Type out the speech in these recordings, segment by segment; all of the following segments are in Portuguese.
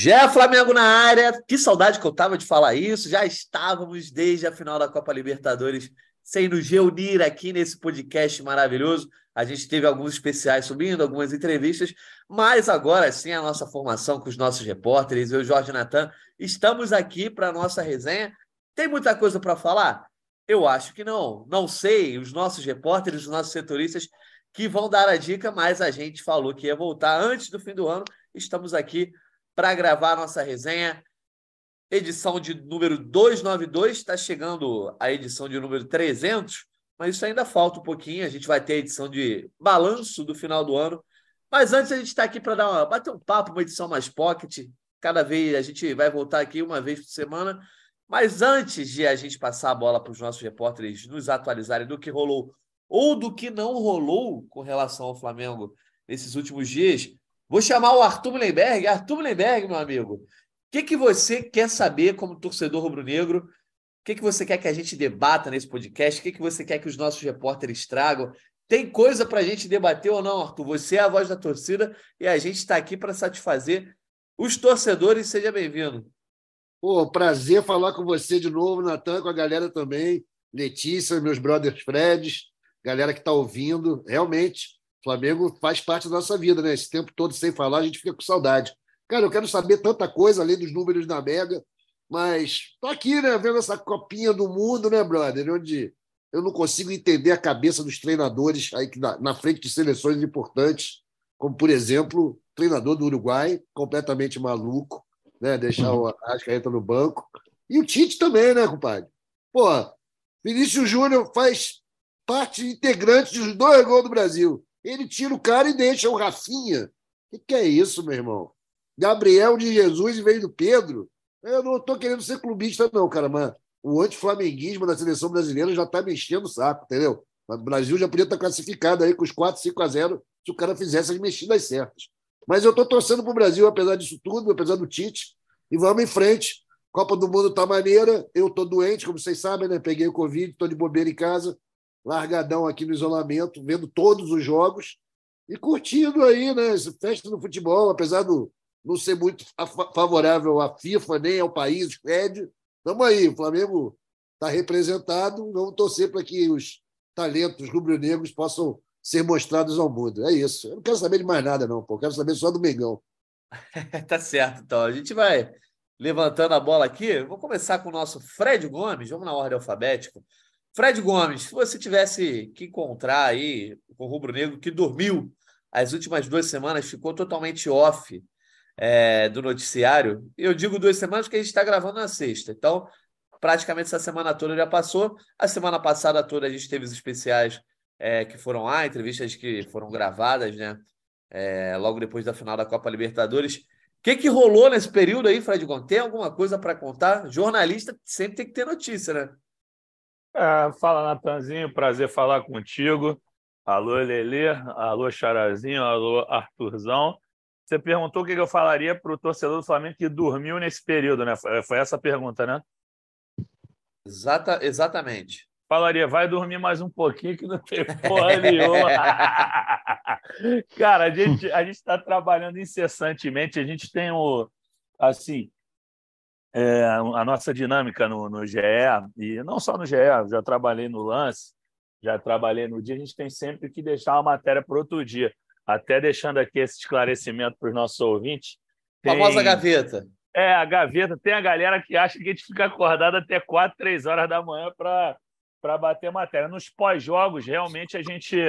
Já Flamengo na área. Que saudade que eu tava de falar isso. Já estávamos desde a final da Copa Libertadores sem nos reunir aqui nesse podcast maravilhoso. A gente teve alguns especiais subindo, algumas entrevistas, mas agora sim a nossa formação com os nossos repórteres, eu, Jorge Natan, estamos aqui para a nossa resenha. Tem muita coisa para falar? Eu acho que não. Não sei, os nossos repórteres, os nossos setoristas que vão dar a dica, mas a gente falou que ia voltar antes do fim do ano. Estamos aqui para gravar a nossa resenha edição de número 292, está chegando a edição de número 300, mas isso ainda falta um pouquinho. A gente vai ter a edição de balanço do final do ano. Mas antes a gente está aqui para dar uma, bater um papo, uma edição mais pocket. Cada vez a gente vai voltar aqui uma vez por semana. Mas antes de a gente passar a bola para os nossos repórteres nos atualizarem do que rolou ou do que não rolou com relação ao Flamengo nesses últimos dias, vou chamar o Arthur Mullenberg. Arthur Mullenberg, meu amigo, o que, que você quer saber como torcedor rubro-negro? O que, que você quer que a gente debata nesse podcast? O que, que você quer que os nossos repórteres tragam? Tem coisa para a gente debater ou não, Arthur? Você é a voz da torcida e a gente está aqui para satisfazer os torcedores. Seja bem-vindo. Pô, prazer falar com você de novo, Natan, com a galera também. Letícia, meus brothers Freds, galera que está ouvindo. Realmente, Flamengo faz parte da nossa vida, né? Esse tempo todo sem falar, a gente fica com saudade. Cara, eu quero saber tanta coisa além dos números da Mega, mas tô aqui, né, vendo essa copinha do mundo, né, brother? Onde eu não consigo entender a cabeça dos treinadores aí na, na frente de seleções importantes, como, por exemplo, o treinador do Uruguai, completamente maluco, né? Deixar o Ascaeta no banco. E o Tite também, né, compadre? Pô, Vinícius Júnior faz parte integrante dos dois gols do Brasil. Ele tira o cara e deixa o Rafinha. O que, que é isso, meu irmão? Gabriel de Jesus em vez do Pedro. Eu não estou querendo ser clubista, não, cara, mas o anti-flamenguismo da seleção brasileira já está me enchendo o saco, entendeu? O Brasil já podia estar classificado aí com os 4, 5 a 0 se o cara fizesse as mexidas certas. Mas eu estou torcendo para o Brasil, apesar disso tudo, apesar do Tite, e vamos em frente. Copa do Mundo está maneira, eu estou doente, como vocês sabem, né? Peguei o Covid, estou de bobeira em casa, largadão aqui no isolamento, vendo todos os jogos e curtindo aí, né? Festa do futebol, apesar do, não ser muito favorável à FIFA nem ao país, pede. Vamos aí, o Flamengo está representado, vamos torcer para que os talentos rubro-negros possam ser mostrados ao mundo. É isso. Eu não quero saber de mais nada, não, pô. Eu quero saber só do Mengão. tá certo, então. A gente vai levantando a bola aqui. Vou começar com o nosso Fred Gomes. Vamos na ordem alfabética. Fred Gomes, se você tivesse que encontrar aí o Rubro Negro que dormiu as últimas duas semanas, ficou totalmente off é, do noticiário. Eu digo duas semanas porque a gente está gravando na sexta. Então, praticamente essa semana toda já passou. A semana passada toda a gente teve os especiais é, que foram lá, entrevistas que foram gravadas, né? É, logo depois da final da Copa Libertadores. O que, que rolou nesse período aí, Fred Gon? Tem alguma coisa para contar? Jornalista sempre tem que ter notícia, né? É, fala, Natanzinho. Prazer falar contigo. Alô, Lelê. Alô, Charazinho. Alô, Arthurzão. Você perguntou o que eu falaria para o torcedor do Flamengo que dormiu nesse período, né? Foi essa a pergunta, né? Exata, exatamente. Falaria, vai dormir mais um pouquinho que não tem porra nenhuma. Cara, a gente a está trabalhando incessantemente, a gente tem o, assim, é, a nossa dinâmica no, no GE, e não só no GE, já trabalhei no Lance, já trabalhei no dia, a gente tem sempre que deixar uma matéria para outro dia. Até deixando aqui esse esclarecimento para os nossos ouvintes. Tem... Famosa gaveta. É, a gaveta. Tem a galera que acha que a gente fica acordado até 4, 3 horas da manhã para bater matéria. Nos pós-jogos, realmente, a gente,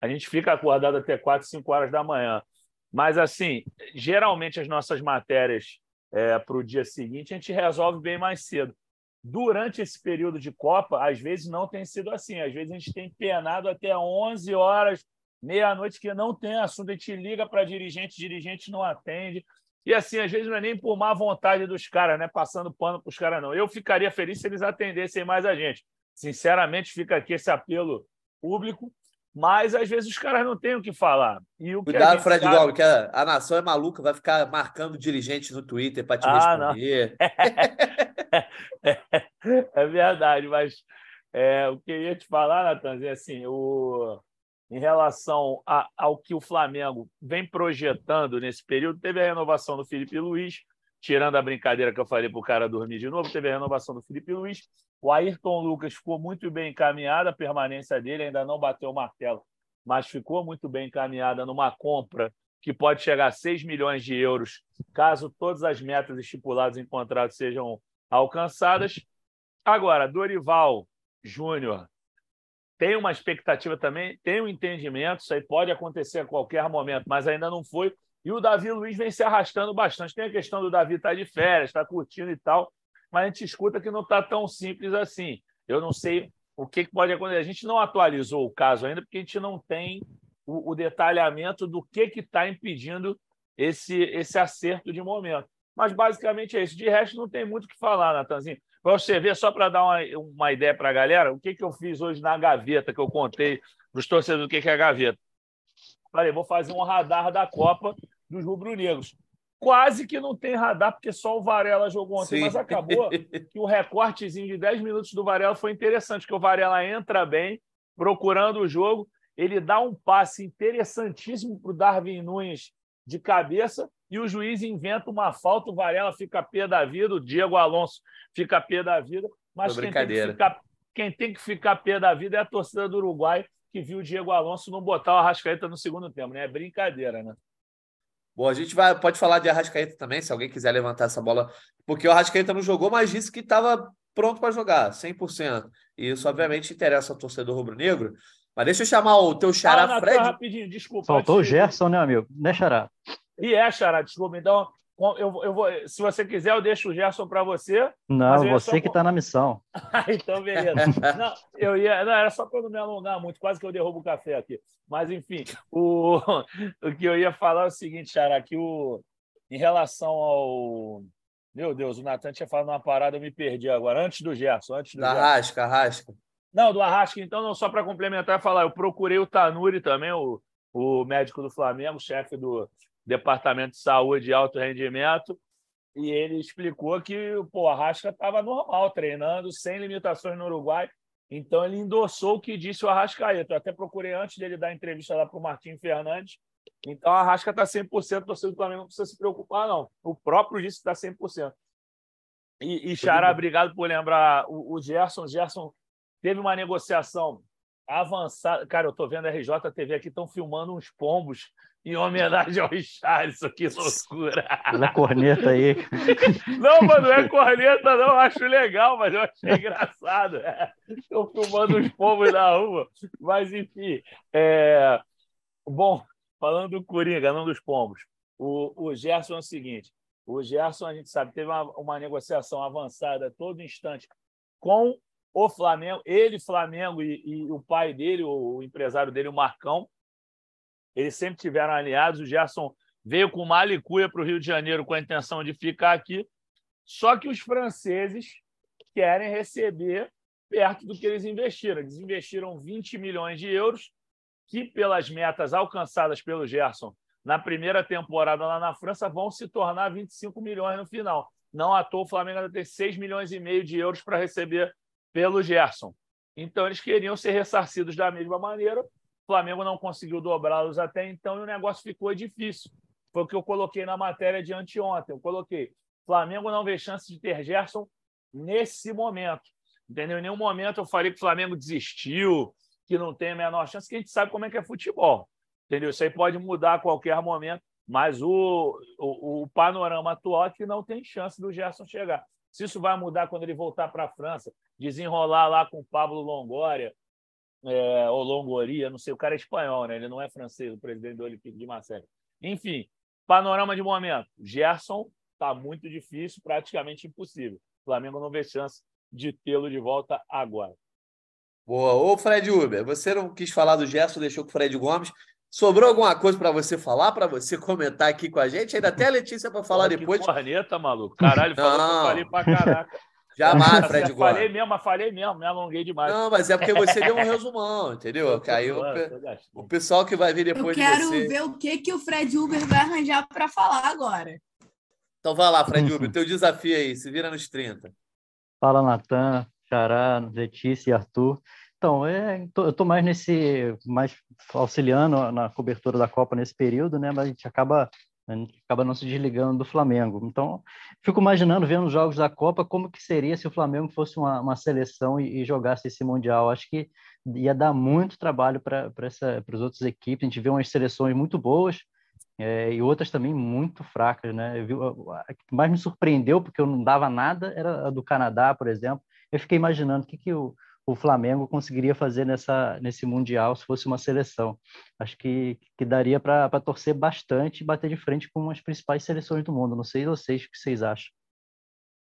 a gente fica acordado até 4, 5 horas da manhã. Mas, assim, geralmente as nossas matérias é, para o dia seguinte a gente resolve bem mais cedo. Durante esse período de Copa, às vezes não tem sido assim. Às vezes a gente tem penado até 11 horas meia-noite que não tem assunto, a gente liga para dirigente, dirigente não atende. E assim, às vezes não é nem por má vontade dos caras, né? Passando pano para os caras, não. Eu ficaria feliz se eles atendessem mais a gente. Sinceramente, fica aqui esse apelo público, mas às vezes os caras não têm o que falar. E o Cuidado, que Fred sabe... Gomes, que a, a, nação é maluca, vai ficar marcando dirigente no Twitter para te ah, responder. é, é, verdade, mas é, o que eu ia te falar, Natan, é assim, o em relação a, ao que o Flamengo vem projetando nesse período. Teve a renovação do Felipe Luiz, tirando a brincadeira que eu falei para o cara dormir de novo, teve a renovação do Felipe Luiz. O Ayrton Lucas ficou muito bem encaminhada, a permanência dele ainda não bateu o martelo, mas ficou muito bem encaminhada numa compra que pode chegar a 6 milhões de euros, caso todas as metas estipuladas em contrato sejam alcançadas. Agora, Dorival Júnior tem uma expectativa também, tem um entendimento, isso aí pode acontecer a qualquer momento, mas ainda não foi. E o Davi Luiz vem se arrastando bastante. Tem a questão do Davi estar tá de férias, estar tá curtindo e tal, mas a gente escuta que não está tão simples assim. Eu não sei o que pode acontecer. A gente não atualizou o caso ainda, porque a gente não tem o, o detalhamento do que está impedindo esse, esse acerto de momento. Mas basicamente é isso. De resto, não tem muito o que falar, Natanzinho. Para você ver, só para dar uma, uma ideia para a galera, o que, que eu fiz hoje na gaveta, que eu contei para os torcedores o que, que é a gaveta. Falei, vou fazer um radar da Copa dos rubro-negros. Quase que não tem radar, porque só o Varela jogou ontem, Sim. mas acabou que o recortezinho de 10 minutos do Varela foi interessante, que o Varela entra bem, procurando o jogo, ele dá um passe interessantíssimo para o Darwin Nunes de cabeça e o juiz inventa uma falta, o Varela fica pé da vida, o Diego Alonso fica pé da vida, mas quem tem, que ficar, quem tem que ficar pé da vida é a torcida do Uruguai, que viu o Diego Alonso não botar o Arrascaeta no segundo tempo, né? É brincadeira, né? Bom, a gente vai, pode falar de Arrascaeta também, se alguém quiser levantar essa bola, porque o Arrascaeta não jogou, mas disse que estava pronto para jogar, 100%. E isso, obviamente, interessa ao torcedor rubro-negro. Mas deixa eu chamar o teu xará ah, Fred. rapidinho, desculpa. Faltou o Gerson, né, amigo? Né, xará? E é, xará, desculpa. Então, eu, eu vou, se você quiser, eu deixo o Gerson para você. Não, você só... que está na missão. então, beleza. não, eu ia, não, era só para não me alongar muito, quase que eu derrubo o café aqui. Mas, enfim, o, o que eu ia falar é o seguinte, Xará, que o, em relação ao. Meu Deus, o Natan tinha falado uma parada, eu me perdi agora. Antes do Gerson, antes do da Arrasca, Arrasca. Não, do Arrasca, então, não, só para complementar e falar, eu procurei o Tanuri também, o, o médico do Flamengo, chefe do, Departamento de Saúde e Alto Rendimento, e ele explicou que pô, a Rasca estava normal, treinando, sem limitações no Uruguai. Então ele endossou o que disse o Arrascaeta. Eu até procurei antes dele dar entrevista lá para o Martim Fernandes. Então a Rasca está 100%, torcedor do Flamengo não precisa se preocupar, não. O próprio disse que está 100%. E, e Xará, obrigado por lembrar o, o Gerson. O Gerson teve uma negociação avançada. Cara, eu estou vendo a RJTV aqui, estão filmando uns pombos em homenagem ao Richardson, que loucura. Na corneta aí. Não, mano, não é corneta, não. Eu acho legal, mas eu achei engraçado. Estão filmando os pombos na rua. Mas, enfim. É... Bom, falando do Coringa, não dos pombos. O, o Gerson é o seguinte: o Gerson, a gente sabe, teve uma, uma negociação avançada a todo instante com o Flamengo, ele, Flamengo e, e o pai dele, o, o empresário dele, o Marcão eles sempre tiveram aliados. O Gerson veio com uma alicuia para o Rio de Janeiro com a intenção de ficar aqui. Só que os franceses querem receber perto do que eles investiram. Eles investiram 20 milhões de euros, que, pelas metas alcançadas pelo Gerson na primeira temporada lá na França, vão se tornar 25 milhões no final. Não à toa, o Flamengo ainda tem 6 milhões e meio de euros para receber pelo Gerson. Então, eles queriam ser ressarcidos da mesma maneira, o Flamengo não conseguiu dobrá-los até então e o negócio ficou difícil. Foi o que eu coloquei na matéria de anteontem. Eu coloquei: Flamengo não vê chance de ter Gerson nesse momento. Entendeu? Em nenhum momento eu falei que o Flamengo desistiu, que não tem a menor chance, que a gente sabe como é que é futebol. Entendeu? Isso aí pode mudar a qualquer momento, mas o, o, o panorama atual é que não tem chance do Gerson chegar. Se isso vai mudar quando ele voltar para a França, desenrolar lá com o Pablo Longoria, é, ou Longoria, não sei, o cara é espanhol, né? ele não é francês, o presidente do Olympique de Marseille. Enfim, panorama de momento. Gerson está muito difícil, praticamente impossível. O Flamengo não vê chance de tê-lo de volta agora. Boa. Ô, Fred Uber, você não quis falar do Gerson, deixou com o Fred Gomes. Sobrou alguma coisa para você falar, para você comentar aqui com a gente? Ainda até a Letícia para falar Pô, depois. Que corneta, maluco. Caralho, falou que eu falei para caraca. Jamais, Fred Gomes. Falei mesmo, mas falei mesmo, me alonguei demais. Não, mas é porque você deu um resumão, entendeu? Aí o, o, pessoal que vai vir depois Eu quero de ver o que, que o Fred Uber vai arranjar para falar agora. Então vai lá, Fred Uber, teu desafio aí, se vira nos 30. Fala, Natan, Xará, Letícia e Arthur. Então, é, eu estou mais nesse, mais auxiliando na cobertura da Copa nesse período, né? Mas a gente acaba Gente acaba não se desligando do Flamengo. Então, fico imaginando, vendo os jogos da Copa, como que seria se o Flamengo fosse uma, uma seleção e, e, jogasse esse Mundial. Acho que ia dar muito trabalho para as outras equipes. A gente vê umas seleções muito boas é, e outras também muito fracas. Né? Vi, a, a que mais me surpreendeu, porque eu não dava nada, era a do Canadá, por exemplo. Eu fiquei imaginando o que, que o o Flamengo conseguiria fazer nessa, nesse Mundial se fosse uma seleção. Acho que, que daria para torcer bastante e bater de frente com as principais seleções do mundo. Não sei vocês o que vocês acham.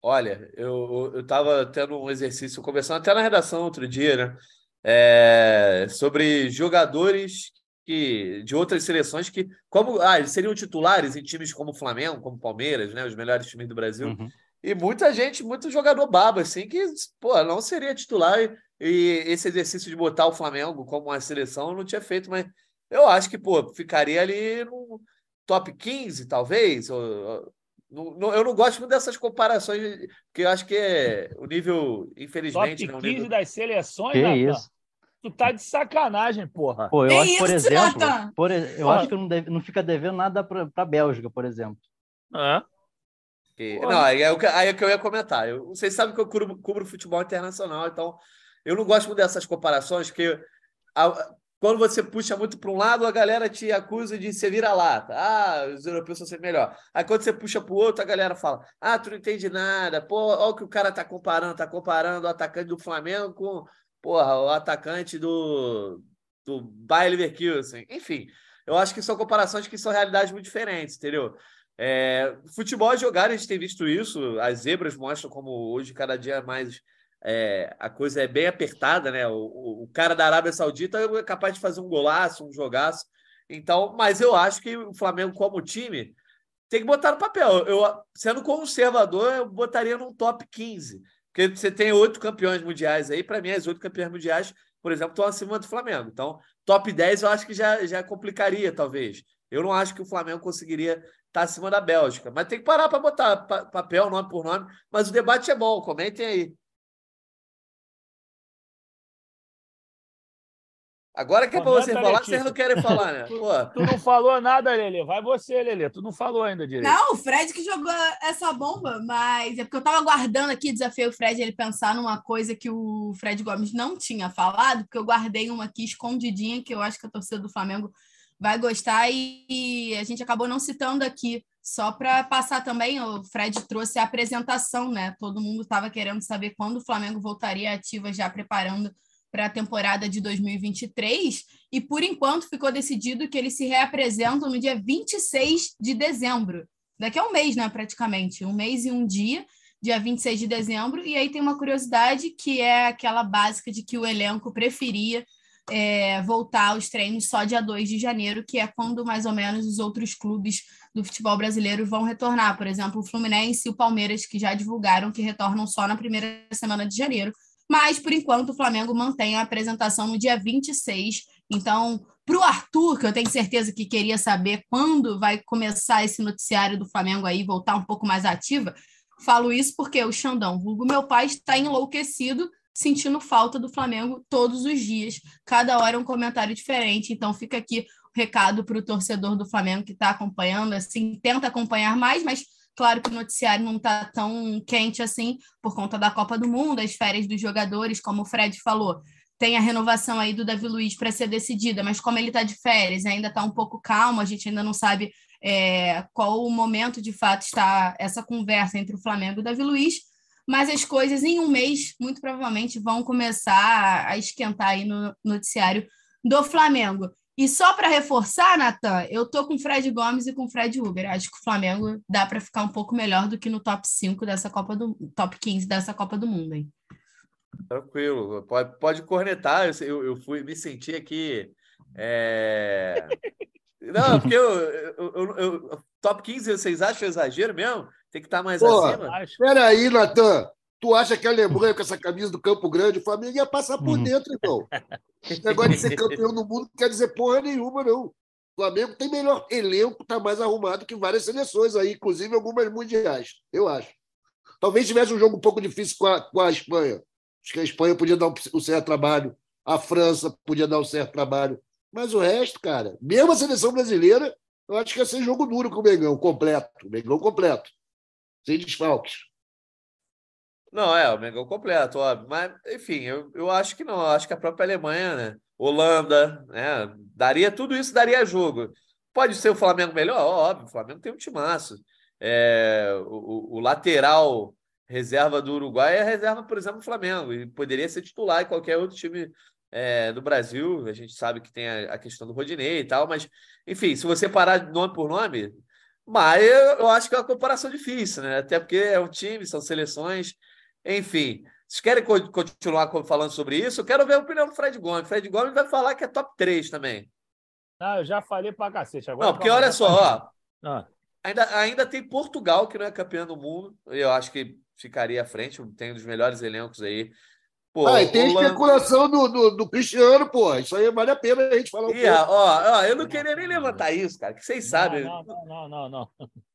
Olha, eu estava tendo um exercício, conversando até na redação outro dia, né? É, sobre jogadores que, de outras seleções que, como ah, seriam titulares em times como o Flamengo, como o Palmeiras, né? Os melhores times do Brasil. Uhum. E muita gente, muito jogador baba, assim, que, pô, não seria titular. E esse exercício de botar o Flamengo como uma seleção eu não tinha feito, mas eu acho que, pô, ficaria ali no top 15, talvez. eu não gosto muito dessas comparações, porque eu acho que é o nível, infelizmente. Top 15 né, nível... das seleções, que Nathan? isso? Tu tá de sacanagem, porra. Pô, eu acho, por exemplo, por, eu porra. acho que não, deve, não fica devendo nada para a Bélgica, por exemplo. É. não, aí é, o que, aí é que eu ia comentar. Eu, vocês sabem que eu cubro, cubro futebol internacional, então eu não gosto muito dessas comparações, porque a, quando você puxa muito para um lado, a galera te acusa de ser vira-lata. Ah, os europeus são sempre melhor. Aí quando você puxa para o outro, a galera fala: Ah, tu não entende nada. Pô, olha o que o cara tá comparando. Tá comparando o atacante do Flamengo com porra, o atacante do, do Bayer Leverkusen. Enfim, eu acho que são comparações que são realidades muito diferentes, entendeu? É, futebol é jogar, a gente tem visto isso. As zebras mostram como hoje, cada dia mais é, a coisa é bem apertada, né? O, o, cara da Arábia Saudita é capaz de fazer um golaço, um jogaço. Então, mas eu acho que o Flamengo, como time, tem que botar no papel. Eu, sendo conservador, eu botaria num top 15. Porque você tem oito campeões mundiais aí, para mim, as oito campeões mundiais, por exemplo, estão acima do Flamengo. Então, top 10 eu acho que já, já complicaria, talvez. Eu não acho que o Flamengo conseguiria estar tá acima da Bélgica. Mas tem que parar para botar papel, nome por nome. Mas o debate é bom, comentem aí. Agora que é para você falar, vocês não querem falar, né? Tu, tu, não falou nada, Lelê. Vai você, Lelê. Tu não falou ainda direito. Não, o Fred que jogou essa bomba, mas é porque eu estava aguardando aqui, desafiei o Fred ele pensar numa coisa que o Fred Gomes não tinha falado, porque eu guardei uma aqui escondidinha, que eu acho que a torcida do Flamengo vai gostar, e, e a gente acabou não citando aqui. Só para passar também, o Fred trouxe a apresentação, né? Todo mundo estava querendo saber quando o Flamengo voltaria ativa, já preparando para a temporada de 2023, e por enquanto ficou decidido que eles se reapresentam no dia 26 de dezembro. Daqui a um mês, né, praticamente, um mês e um dia, dia 26 de dezembro, e aí tem uma curiosidade que é aquela básica de que o elenco preferia é, voltar aos treinos só dia 2 de janeiro, que é quando mais ou menos os outros clubes do futebol brasileiro vão retornar. Por exemplo, o Fluminense e o Palmeiras, que já divulgaram que retornam só na primeira semana de janeiro, mas, por enquanto, o Flamengo mantém a apresentação no dia 26. Então, para o Arthur, que eu tenho certeza que queria saber quando vai começar esse noticiário do Flamengo aí, voltar um pouco mais ativa, falo isso porque o Xandão, vulgo meu pai, está enlouquecido, sentindo falta do Flamengo todos os dias. Cada hora é um comentário diferente. Então, fica aqui o recado para o torcedor do Flamengo que está acompanhando, assim, tenta acompanhar mais, mas Claro que o noticiário não está tão quente assim por conta da Copa do Mundo, as férias dos jogadores, como o Fred falou. Tem a renovação aí do Davi Luiz para ser decidida, mas como ele está de férias, ainda está um pouco calmo, a gente ainda não sabe é, qual o momento de fato está essa conversa entre o Flamengo e o Davi Luiz, mas as coisas em um mês, muito provavelmente, vão começar a esquentar aí no noticiário do Flamengo. E só para reforçar, Natan, eu tô com o Fred Gomes e com o Fred Uber. Acho que o Flamengo dá para ficar um pouco melhor do que no top 5 dessa Copa do top 15 dessa Copa do Mundo, hein? Tranquilo, pode, pode cornetar. Eu, eu fui me sentir aqui. É... Não, porque eu, eu, eu, top 15, vocês acham exagero mesmo? Tem que estar tá mais Pô, acima? Peraí, Natan. Tu acha que a Alemanha, com essa camisa do Campo Grande, o Flamengo ia passar por uhum. dentro, irmão? Esse negócio de ser campeão do mundo não quer dizer porra nenhuma, não. O Flamengo tem melhor elenco, está mais arrumado que várias seleções aí, inclusive algumas mundiais, eu acho. Talvez tivesse um jogo um pouco difícil com a, com a Espanha. Acho que a Espanha podia dar um, um certo trabalho, a França podia dar um certo trabalho. Mas o resto, cara, mesmo a seleção brasileira, Eu acho que ia ser jogo duro com o Mengão, completo. O Mengão completo. Sem desfalques. Não, é, o Mengão completo, óbvio. Mas, enfim, eu, eu acho que não. Eu acho que a própria Alemanha, né? Holanda, né? Daria tudo isso, daria jogo. Pode ser o Flamengo melhor? Óbvio, o Flamengo tem um timaço. É, o, o, lateral reserva do Uruguai é reserva, por exemplo, do Flamengo. E poderia ser titular em qualquer outro time é, do Brasil. A gente sabe que tem a, a, questão do Rodinei e tal, mas, enfim, se você parar nome por nome, mas eu, eu acho que é uma comparação difícil, né? Até porque é um time, são seleções, enfim. Vocês querem continuar falando sobre isso? Eu quero ver a opinião do Fred Gomes. Fred Gomes vai falar que é top 3 também. Não, eu já falei pra cacete. Agora não, porque olha só, ó, ah. ainda, ainda tem Portugal, que não é campeão do mundo. Eu acho que ficaria à frente, tem um dos melhores elencos aí. Pô, ah, e tem Holanda... especulação do, do, do, Cristiano, pô. Isso aí vale a pena a gente falar um Ia, ó, ó, eu não queria nem levantar isso, cara, que vocês sabem. Não, não, não, não, não.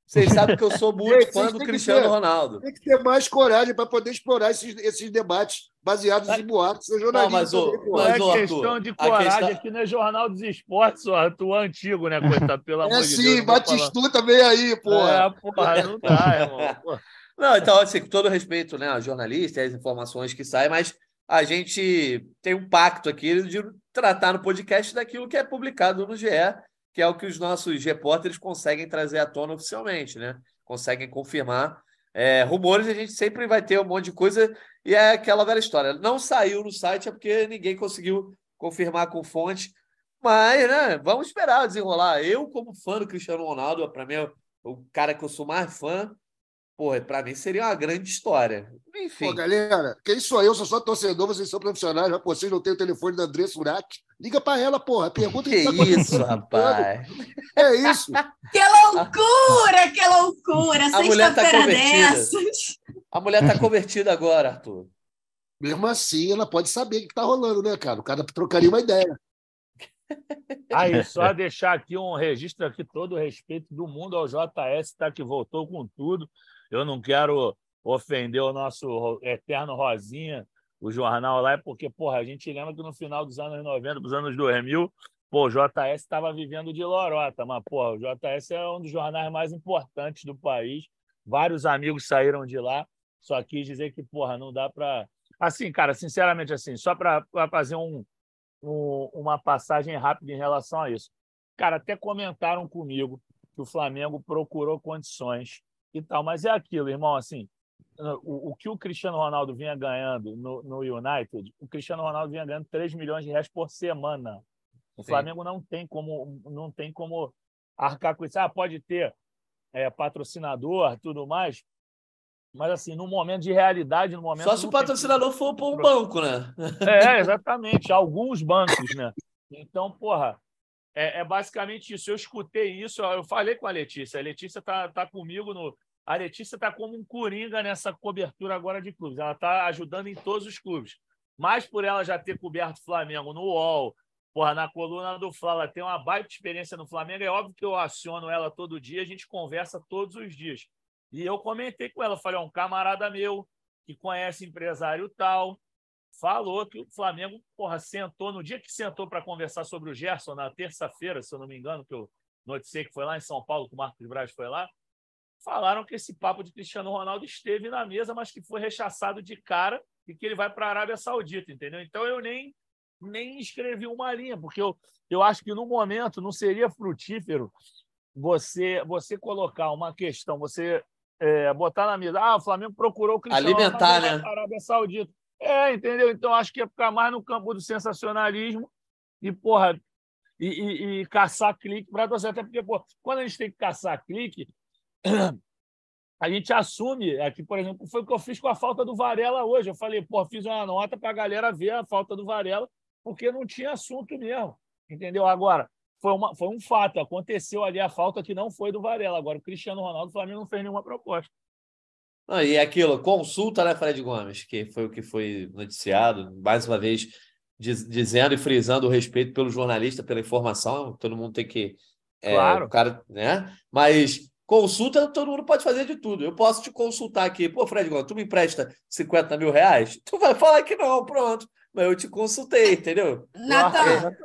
Vocês sabem que eu sou muito fã do Cristiano ter, Ronaldo. Tem que ter mais coragem para poder explorar esses, esses debates baseados em boatos. Não, mas, o, também, mas, não é questão de coragem, questão... aqui não é Jornal dos Esportes, ó, tu antigo, né, coitado, pelo é amor sim, de Deus. É sim, Batistu também aí, pô. É, porra, não dá, irmão. Não, então, assim, com todo respeito né, a jornalista e as informações que saem, mas a gente tem um pacto aqui de tratar no podcast daquilo que é publicado no GE, que é o que os nossos repórteres conseguem trazer à tona oficialmente, né? Conseguem confirmar. É, rumores a gente sempre vai ter um monte de coisa e é aquela velha história. Não saiu no site é porque ninguém conseguiu confirmar com fonte, mas né, vamos esperar desenrolar. Eu, como fã do Cristiano Ronaldo, para mim, é o cara que eu sou mais fã, Porra, para mim seria uma grande história. Enfim. Pô, galera, quem sou eu? Sou só torcedor, vocês são profissionais, mas vocês não têm o telefone da Andressa Urach. Liga para ela, porra. Pergunta que, que tá isso, rapaz. É isso. que loucura, que loucura. A mulher tá convertida. Dessas. A mulher tá convertida agora, Arthur. Mesmo assim, ela pode saber o que tá rolando, né, cara? O cara trocaria uma ideia. Aí, só deixar aqui um registro aqui, todo o respeito do mundo ao JS, tá, que voltou com tudo. Eu não quero ofender o nosso eterno Rosinha, o jornal lá, porque, porra, a gente lembra que no final dos anos 90, dos anos 2000, pô, o JS estava vivendo de lorota, mas, porra, o JS é um dos jornais mais importantes do país. Vários amigos saíram de lá, só quis dizer que, porra, não dá para. Assim, cara, sinceramente, assim, só para fazer um, um, uma passagem rápida em relação a isso. Cara, até comentaram comigo que o Flamengo procurou condições e tal. Mas é aquilo, irmão, assim, o, o que o Cristiano Ronaldo vinha ganhando no, no, United, o Cristiano Ronaldo vinha ganhando 3 milhões de reais por semana. O Sim. Flamengo não tem como não tem como arcar com isso. Ah, pode ter é, patrocinador, tudo mais. Mas assim, no momento de realidade, no momento. Só se o patrocinador tem... for para um banco, né? É, exatamente. Alguns bancos, né? Então, porra, é, é, basicamente isso. Eu escutei isso, eu falei com a Letícia. A Letícia tá, tá comigo no. A Letícia está como um coringa nessa cobertura agora de clubes. Ela está ajudando em todos os clubes. Mas por ela já ter coberto o Flamengo no UOL, porra, na coluna do Fla, ela tem uma baita experiência no Flamengo. É óbvio que eu aciono ela todo dia, a gente conversa todos os dias. E eu comentei com ela, falei, é um camarada meu que conhece empresário tal, falou que o Flamengo, porra, sentou, no dia que sentou para conversar sobre o Gerson, na terça-feira, se eu não me engano, que eu noticiei que foi lá em São Paulo, que o Marcos Braz foi lá, falaram que esse papo de Cristiano Ronaldo esteve na mesa, mas que foi rechaçado de cara e que ele vai para a Arábia Saudita, entendeu? Então eu nem, nem escrevi uma linha, porque eu, eu acho que no momento não seria frutífero você você colocar uma questão, você é, botar na mesa, ah, o Flamengo procurou o Cristiano Alimentar, Ronaldo né? para a Arábia Saudita. É, entendeu? Então acho que ia ficar mais no campo do sensacionalismo e, porra, e, e, e caçar clique para torcer. Até porque, quando a gente tem que caçar clique, a gente assume. Aqui, por exemplo, foi o que eu fiz com a falta do Varela hoje. Eu falei, pô, fiz uma nota para a galera ver a falta do Varela, porque não tinha assunto mesmo. Entendeu? Agora, foi, uma, foi um fato. Aconteceu ali a falta que não foi do Varela. Agora, o Cristiano Ronaldo, o Flamengo não fez nenhuma proposta. Não, e é aquilo, consulta, né, Fred Gomes, que foi o que foi noticiado, mais uma vez, diz, dizendo e frisando o respeito pelo jornalista, pela informação, todo mundo tem que. É, claro. O cara, né? Mas consulta, todo mundo pode fazer de tudo. Eu posso te consultar aqui, pô, Fred tu me empresta 50 mil reais? Tu vai falar que não, pronto. Mas eu te consultei, entendeu? Natan,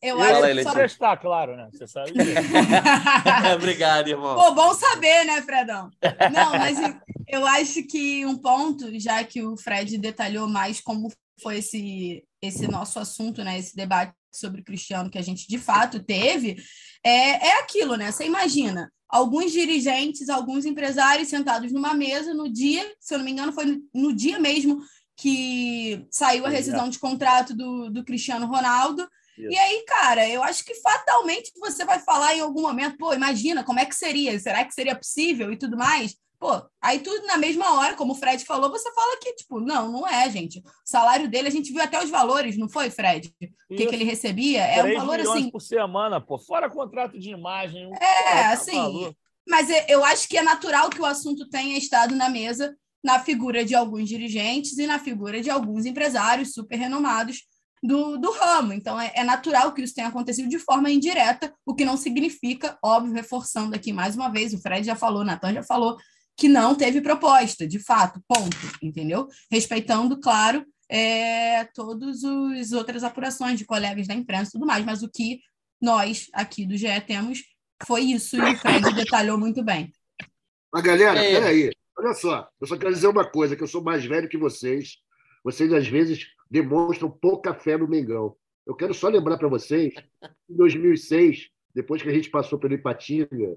Eu acho que só... Você está, claro, né? Você sabe. Obrigado, irmão. Pô, bom saber, né, Fredão? Não, mas eu acho que um ponto, já que o Fred detalhou mais como foi esse, esse nosso assunto, né? Esse debate sobre o Cristiano que a gente de fato teve, é, é aquilo, né? Você imagina, alguns dirigentes, alguns empresários sentados numa mesa no dia, se eu não me engano, foi no dia mesmo que saiu a rescisão de contrato do, do Cristiano Ronaldo. Isso. E aí, cara, eu acho que fatalmente você vai falar em algum momento, pô, imagina como é que seria, será que seria possível e tudo mais? Pô, aí tudo na mesma hora, como o Fred falou, você fala que, tipo, não, não é, gente. O salário dele, a gente viu até os valores, não foi, Fred? O que, que ele recebia? É um valor assim. por semana, pô, fora contrato de imagem. É, tá assim. Valor. Mas eu acho que é natural que o assunto tenha estado na mesa na figura de alguns dirigentes e na figura de alguns empresários super renomados do, do ramo. Então, é, é, natural que isso tenha acontecido de forma indireta, o que não significa, óbvio, reforçando aqui mais uma vez, o Fred já falou, o Natan já falou, que não teve proposta, de fato, ponto, entendeu? Respeitando, claro, é, todas as outras apurações de colegas da imprensa e tudo mais, mas o que nós aqui do GE temos foi isso, e o Fred detalhou muito bem. Mas, galera, é. peraí, olha só, eu só quero dizer uma coisa, que eu sou mais velho que vocês, vocês às vezes demonstram pouca fé no Mengão. Eu quero só lembrar para vocês, em 2006, depois que a gente passou pelo Ipatinga,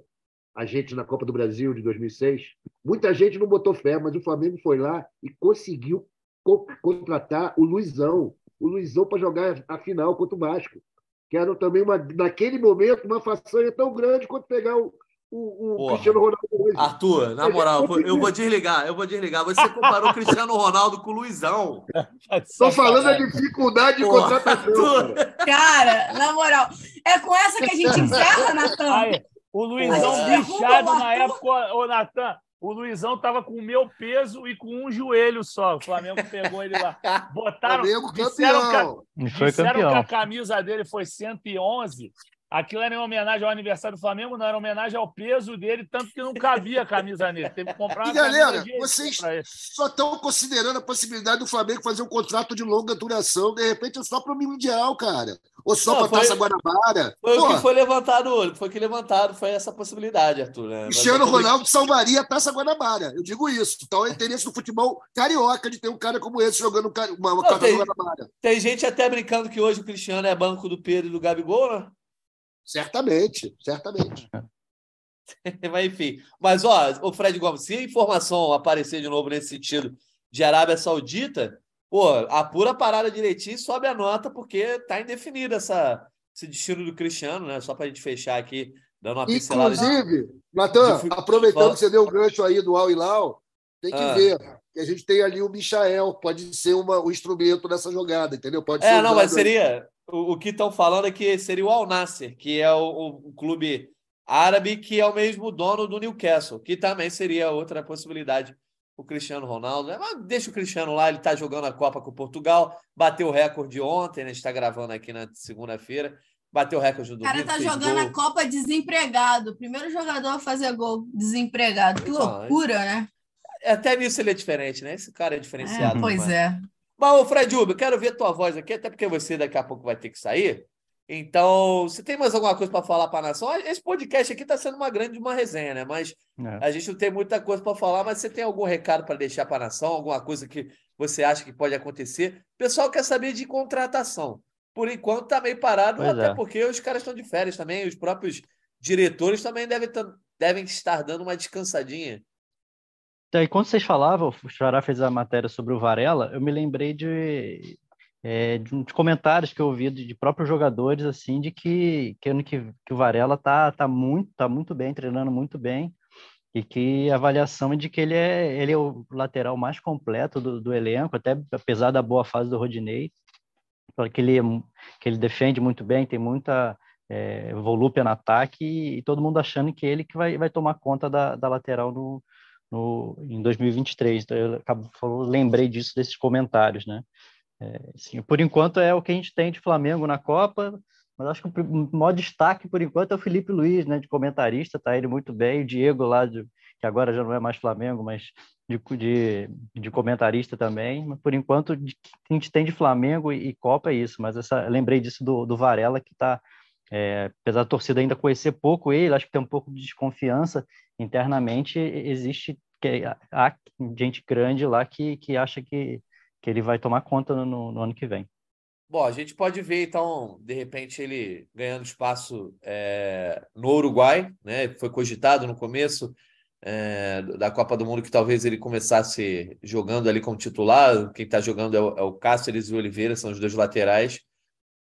a gente na Copa do Brasil de 2006, muita gente não botou fé, mas o Flamengo foi lá e conseguiu co contratar o Luizão, o Luizão para jogar a final contra o Vasco, que era também uma naquele momento uma façanha tão grande quanto pegar o, o, o Cristiano Ronaldo hoje. Arthur, na moral, eu vou desligar, eu vou desligar. Você comparou o Cristiano Ronaldo com o Luizão. Estou falando da dificuldade de contratação. Cara. cara, na moral, é com essa que a gente encerra, Natan. O Luizão bichado na época, ô Natan, o Luizão tava com o meu peso e com um joelho só. O Flamengo pegou ele lá. Botaram, Flamengo disseram, campeão. Que, a, disseram que a camisa dele foi 111 Aquilo era em homenagem ao aniversário do Flamengo, não era homenagem ao peso dele, tanto que não cabia a camisa nele. Teve que comprar uma e galera, vocês só estão considerando a possibilidade do Flamengo fazer um contrato de longa duração, de repente é só para o Mundial, cara. Ou só para a Taça Guanabara. Foi Porra. o que foi levantado, foi que levantado, foi essa possibilidade, Arthur. Né? Cristiano Ronaldo salvaria a Taça Guanabara. Eu digo isso. Então é interesse do futebol carioca de ter um cara como esse jogando uma, uma não, Taça Guanabara. Tem gente até brincando que hoje o Cristiano é banco do Pedro e do Gabigol, né? Certamente, certamente. mas enfim. Mas, ó, o Fred Gomes, se a informação aparecer de novo nesse sentido de Arábia Saudita, pô, apura a parada direitinho e sobe a nota, porque tá indefinida essa, esse destino do Cristiano, né? Só para a gente fechar aqui, dando uma pincelada. Inclusive, Natan, aproveitando que você deu o gancho aí do Al Hilal, tem que ah. ver que a gente tem ali o Michael, pode ser uma, o instrumento dessa jogada, entendeu? Pode é, não, mas seria o, o que estão falando é que seria o Al Nasser, que é o, o, clube árabe que é o mesmo dono do Newcastle, que também seria outra possibilidade o Cristiano Ronaldo. Né? Mas deixa o Cristiano lá, ele está jogando a Copa com Portugal, bateu o recorde ontem, né? A gente está gravando aqui na segunda-feira. Bateu o recorde do domingo. O cara tá jogando gol. a Copa desempregado. Primeiro jogador a fazer gol desempregado. Que então, loucura, né? Até nisso ele é diferente, né? Esse cara é diferenciado. É, pois é. Mas, Fred Uber, quero ver tua voz aqui, até porque você daqui a pouco vai ter que sair. Então, você tem mais alguma coisa para falar para a nação? Esse podcast aqui está sendo uma grande uma resenha, né? Mas é. a gente não tem muita coisa para falar, mas você tem algum recado para deixar para a nação? Alguma coisa que você acha que pode acontecer? O pessoal quer saber de contratação. Por enquanto está meio parado, pois até é. porque os caras estão de férias também, os próprios diretores também devem, devem estar dando uma descansadinha. Então, e quando vocês falavam, o Xará fez a matéria sobre o Varela, eu me lembrei de, é, de, de comentários que eu ouvi de, de, próprios jogadores, assim, de que, que, que, o Varela tá, tá, muito, tá muito bem, treinando muito bem, e que a avaliação é de que ele é, ele é o lateral mais completo do, do elenco, até apesar da boa fase do Rodinei, que ele, que ele defende muito bem, tem muita é, volúpia no ataque, e, e, todo mundo achando que ele que vai, vai tomar conta da, da lateral no, no, em 2023. Então, eu acabo, lembrei disso, desses comentários, né? É, assim, por enquanto é o que a gente tem de Flamengo na Copa, mas acho que o maior destaque por enquanto é o Felipe Luiz, né, de comentarista, tá ele muito bem, o Diego lá de, que agora já não é mais Flamengo, mas de, de, de comentarista também. Mas por enquanto, de, a gente tem de Flamengo e, e, Copa é isso, mas essa, lembrei disso do, do Varela, que está, é, apesar da torcida ainda conhecer pouco ele, acho que tem um pouco de desconfiança internamente, existe que, há gente grande lá que, que acha que, que ele vai tomar conta no, no ano que vem. Bom, a gente pode ver, então, de repente, ele ganhando espaço é, no Uruguai, né? Foi cogitado no começo é, da Copa do Mundo que talvez ele começasse jogando ali como titular. Quem está jogando é o, é o Cáceres e o Oliveira, são os dois laterais.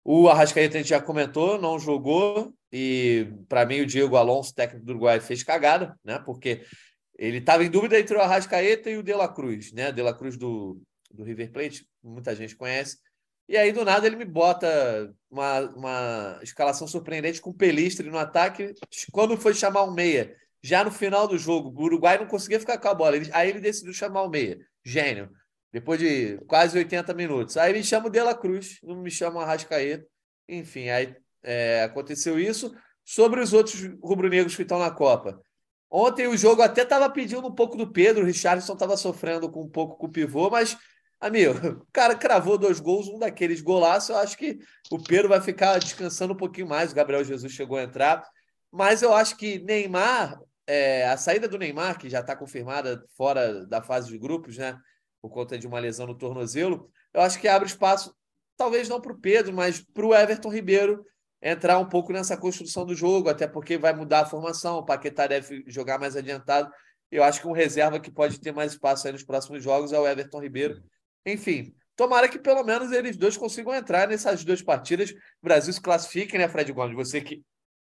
O Arrascaeta a gente já comentou, não jogou, e para mim o Diego Alonso, técnico do Uruguai, fez cagada, né? Porque ele estava em dúvida entre o Arrascaeta e o De La Cruz, né? De La Cruz do, do River Plate, muita gente conhece. E aí, do nada, ele me bota uma, uma escalação surpreendente com Pelistre no ataque. Quando foi chamar um meia, já no final do jogo, o Uruguai não conseguia ficar com a bola. Ele, aí ele decidiu chamar o meia. Gênio. Depois de quase 80 minutos. Aí me chama o De La Cruz, não me chama o Arrascaeta. Enfim, aí é, aconteceu isso. Sobre os outros rubro-negros que estão na Copa. Ontem o jogo até estava pedindo um pouco do Pedro, o Richardson estava sofrendo com um pouco com o pivô, mas Amigo, o cara cravou dois gols, um daqueles golaços. Eu acho que o Pedro vai ficar descansando um pouquinho mais. O Gabriel Jesus chegou a entrar. Mas eu acho que Neymar, é, a saída do Neymar, que já está confirmada fora da fase de grupos, né? Por conta de uma lesão no tornozelo, eu acho que abre espaço, talvez não para o Pedro, mas para o Everton Ribeiro entrar um pouco nessa construção do jogo, até porque vai mudar a formação. O Paquetá deve jogar mais adiantado. Eu acho que um reserva que pode ter mais espaço aí nos próximos jogos é o Everton Ribeiro enfim, tomara que pelo menos eles dois consigam entrar nessas duas partidas. O Brasil se classifique, né, Fred Gomes? Você que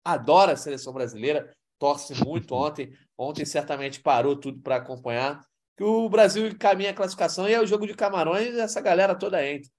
adora a seleção brasileira, torce muito ontem. Ontem certamente parou tudo para acompanhar. Que o Brasil encaminha a classificação e é o jogo de Camarões essa galera toda entra.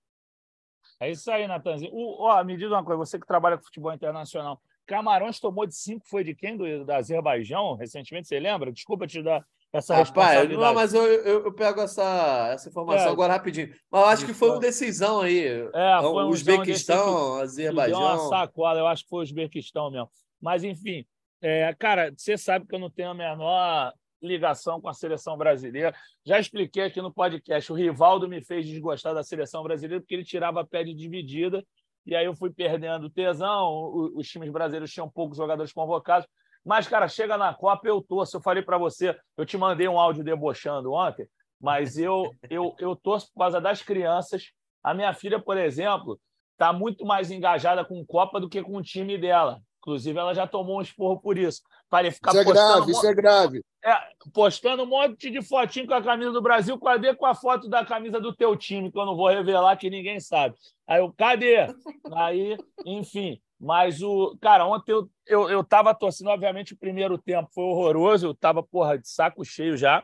É isso aí, Natanzinho. Ó, me diz uma coisa, você que trabalha com futebol internacional, Camarões tomou de cinco, foi de quem? Do, da Azerbaijão, recentemente, você lembra? Desculpa te dar essa Rapaz, não, mas eu, eu, eu, pego essa, essa informação é. agora rapidinho. Mas eu acho que foi uma decisão aí. É, foi um Uzbequistão, Azerbaijão. Deu uma sacola, eu acho que foi o Uzbequistão mesmo. Mas, enfim, é, cara, você sabe que eu não tenho a menor ligação com a seleção brasileira. Já expliquei aqui no podcast. O Rivaldo me fez desgostar da seleção brasileira porque ele tirava a pele dividida. E aí eu fui perdendo tesão. Os times brasileiros tinham poucos jogadores convocados. Mas, cara, chega na Copa, eu torço. Eu falei para você, eu te mandei um áudio debochando ontem, mas eu, eu, eu torço por causa das crianças. A minha filha, por exemplo, está muito mais engajada com Copa do que com o time dela. Inclusive, ela já tomou um esporro por isso. Para ficar isso é grave, isso é grave. É, postando um monte de fotinho com a camisa do Brasil, cadê com a foto da camisa do teu time, que eu não vou revelar, que ninguém sabe. Aí eu, cadê? Aí, enfim. Mas o. Cara, ontem eu, eu, eu tava torcendo, obviamente, o primeiro tempo foi horroroso, eu tava, porra, de saco cheio já.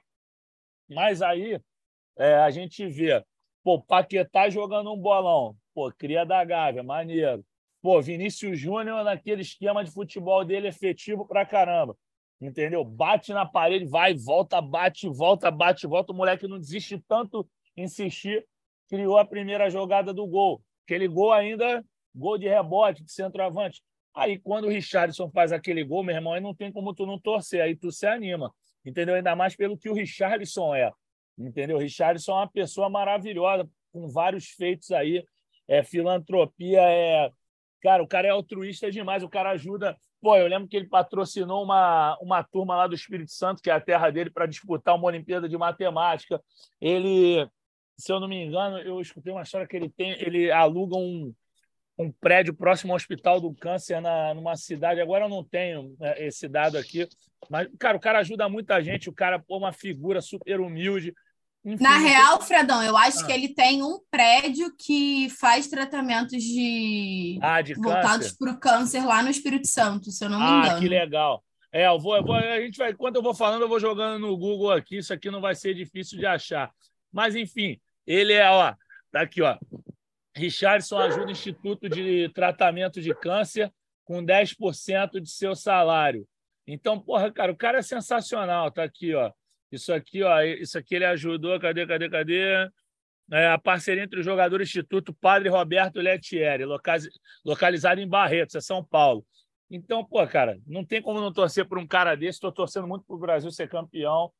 Mas aí é, a gente vê, pô, Paquetá jogando um bolão, pô, cria da Gávea, maneiro. Pô, Vinícius Júnior naquele esquema de futebol dele efetivo pra caramba. Entendeu? Bate na parede, vai, volta, bate, volta, bate, volta. O moleque não desiste tanto insistir, criou a primeira jogada do gol. Aquele gol ainda gol de rebote, de centroavante. Aí, quando o Richardson faz aquele gol, meu irmão, aí não tem como tu não torcer, aí tu se anima, entendeu? Ainda mais pelo que o Richardson é, entendeu? O Richardson é uma pessoa maravilhosa, com vários feitos aí, é filantropia, é... Cara, o cara é altruísta demais, o cara ajuda... Pô, eu lembro que ele patrocinou uma, uma turma lá do Espírito Santo, que é a terra dele, para disputar uma Olimpíada de Matemática. Ele, se eu não me engano, eu escutei uma história que ele tem, ele aluga um, um prédio próximo ao Hospital do Câncer na, numa cidade. Agora eu não tenho né, esse dado aqui, mas, cara, o cara ajuda muita gente, o cara é uma figura super humilde. Enfim, Na real, Fredão, eu acho ah. que ele tem um prédio que faz tratamentos de, ah, de voltados para o câncer lá no Espírito Santo, se eu não me ah, engano. Ah, que legal. É, eu vou, eu vou, a gente vai, quando eu vou falando, eu vou jogando no Google aqui, isso aqui não vai ser difícil de achar. Mas, enfim, ele é, ó, tá aqui, ó, Richardson ajuda o Instituto de Tratamento de Câncer com 10% de seu salário. Então, porra, cara, o cara é sensacional, tá aqui, ó. Isso aqui, ó, isso aqui ele ajudou, cadê, cadê, cadê? É, a parceria entre o jogador Instituto Padre Roberto Lettieri, localizado em Barretos, é São Paulo. Então, pô, cara, não tem como não torcer por um cara desse. Estou torcendo muito para o Brasil ser campeão,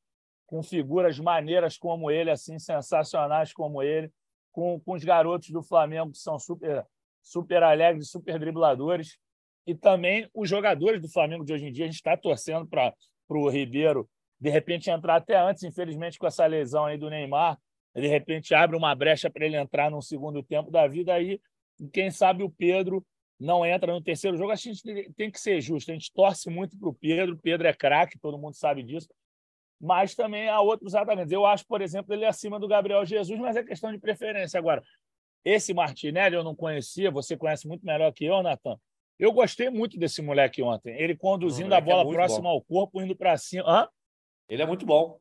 com figuras maneiras como ele, assim, sensacionais como ele, com, com os garotos do Flamengo que são super, super alegres, super dribladores, e também os jogadores do Flamengo de hoje em dia. A gente está torcendo para o Ribeiro, de repente, entrar até antes, infelizmente, com essa lesão aí do Neymar. De repente, abre uma brecha para ele entrar no segundo tempo da vida aí. Quem sabe o Pedro não entra no terceiro jogo. A gente tem que ser justo. A gente torce muito para o Pedro. O Pedro é craque, todo mundo sabe disso. Mas também há outros atletas. Eu acho, por exemplo, ele acima do Gabriel Jesus, mas é questão de preferência. Agora, esse Martinelli eu não conhecia, você conhece muito melhor que eu, Natan. Eu gostei muito desse moleque ontem. Ele conduzindo a é bola é próxima bom. ao corpo, indo para cima. Hã? Ele é muito bom.